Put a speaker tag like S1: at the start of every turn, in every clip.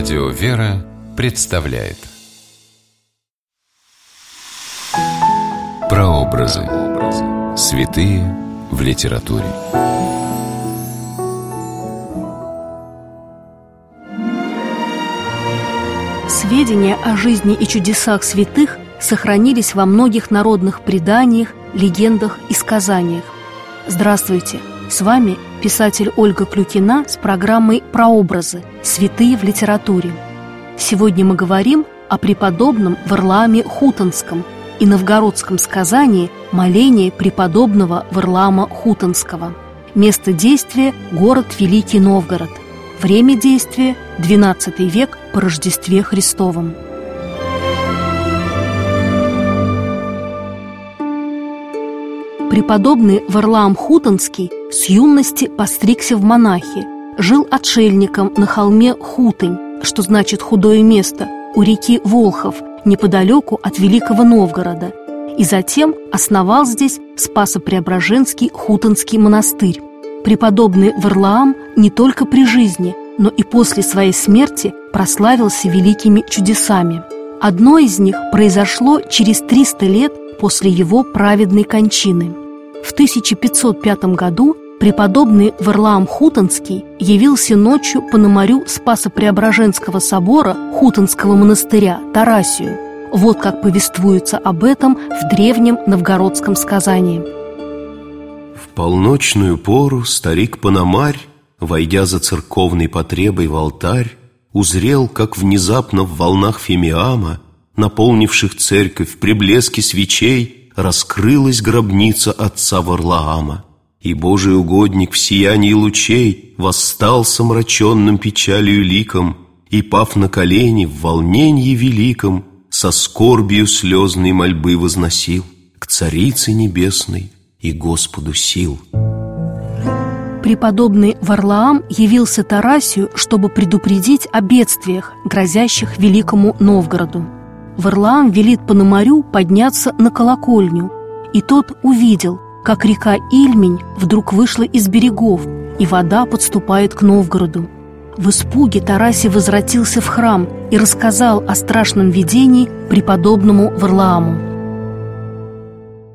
S1: Радио «Вера» представляет Прообразы. Святые в литературе.
S2: Сведения о жизни и чудесах святых сохранились во многих народных преданиях, легендах и сказаниях. Здравствуйте! С вами писатель Ольга Клюкина с программой «Прообразы. Святые в литературе». Сегодня мы говорим о преподобном Варлааме Хутонском и новгородском сказании «Моление преподобного Варлаама Хутонского». Место действия – город Великий Новгород. Время действия – XII век по Рождестве Христовом. Преподобный Варлаам Хутонский с юности постригся в монахи, жил отшельником на холме Хутынь, что значит «худое место», у реки Волхов, неподалеку от Великого Новгорода, и затем основал здесь Спасо-Преображенский Хутонский монастырь. Преподобный Варлаам не только при жизни, но и после своей смерти прославился великими чудесами. Одно из них произошло через 300 лет после его праведной кончины. В 1505 году преподобный Варлаам Хутонский явился ночью по наморю Спасо-Преображенского собора Хутонского монастыря Тарасию. Вот как повествуется об этом в древнем новгородском сказании.
S3: В полночную пору старик Пономарь, войдя за церковной потребой в алтарь, узрел, как внезапно в волнах фимиама, наполнивших церковь при блеске свечей, раскрылась гробница отца Варлаама, и Божий угодник в сиянии лучей восстал с омраченным печалью ликом и, пав на колени в волнении великом, со скорбью слезной мольбы возносил к Царице Небесной и Господу сил.
S2: Преподобный Варлаам явился Тарасию, чтобы предупредить о бедствиях, грозящих Великому Новгороду. Варлаам велит Пономарю подняться на колокольню, и тот увидел, как река Ильмень вдруг вышла из берегов, и вода подступает к Новгороду. В испуге Тараси возвратился в храм и рассказал о страшном видении преподобному Варлааму.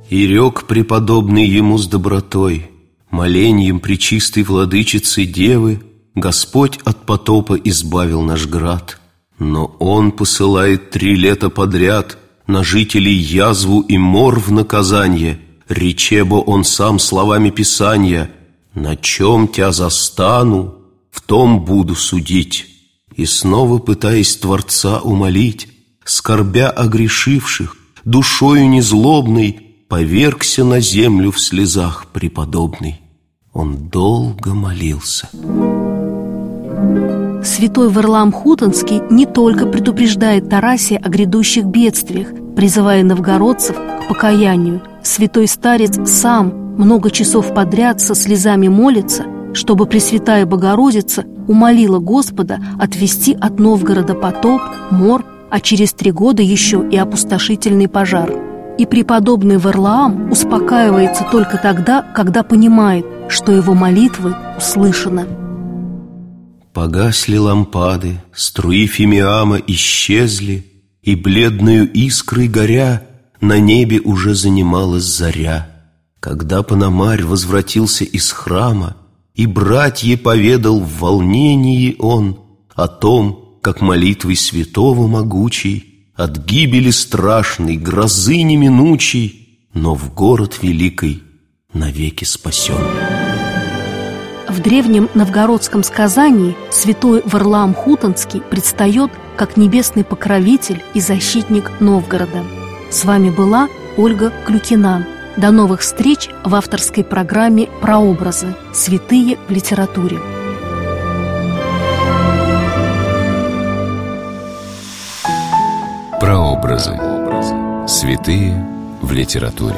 S3: И рек преподобный ему с добротой, Моленьем причистой владычицы Девы Господь от потопа избавил наш град – но он посылает три лета подряд на жителей язву и мор в наказание, речебо он сам словами Писания, «На чем тебя застану, в том буду судить». И снова пытаясь Творца умолить, скорбя о грешивших, душою незлобной, повергся на землю в слезах преподобный. Он долго молился.
S2: Святой Варлам Хутонский не только предупреждает Тарасия о грядущих бедствиях, призывая новгородцев к покаянию. Святой старец сам много часов подряд со слезами молится, чтобы Пресвятая Богородица умолила Господа отвести от Новгорода потоп, мор, а через три года еще и опустошительный пожар. И преподобный Варлаам успокаивается только тогда, когда понимает, что его молитвы услышаны.
S3: Погасли лампады, струи фимиама исчезли, И бледную искрой горя На небе уже занималась заря. Когда Пономарь возвратился из храма, И братье поведал в волнении он О том, как молитвой святого могучей От гибели страшной, грозы неминучей, Но в город великий навеки спасен.
S2: Древнем новгородском сказании святой Варлаам Хутонский предстает как небесный покровитель и защитник Новгорода. С вами была Ольга Клюкина. До новых встреч в авторской программе «Прообразы. Святые в литературе».
S1: Прообразы. Святые в литературе.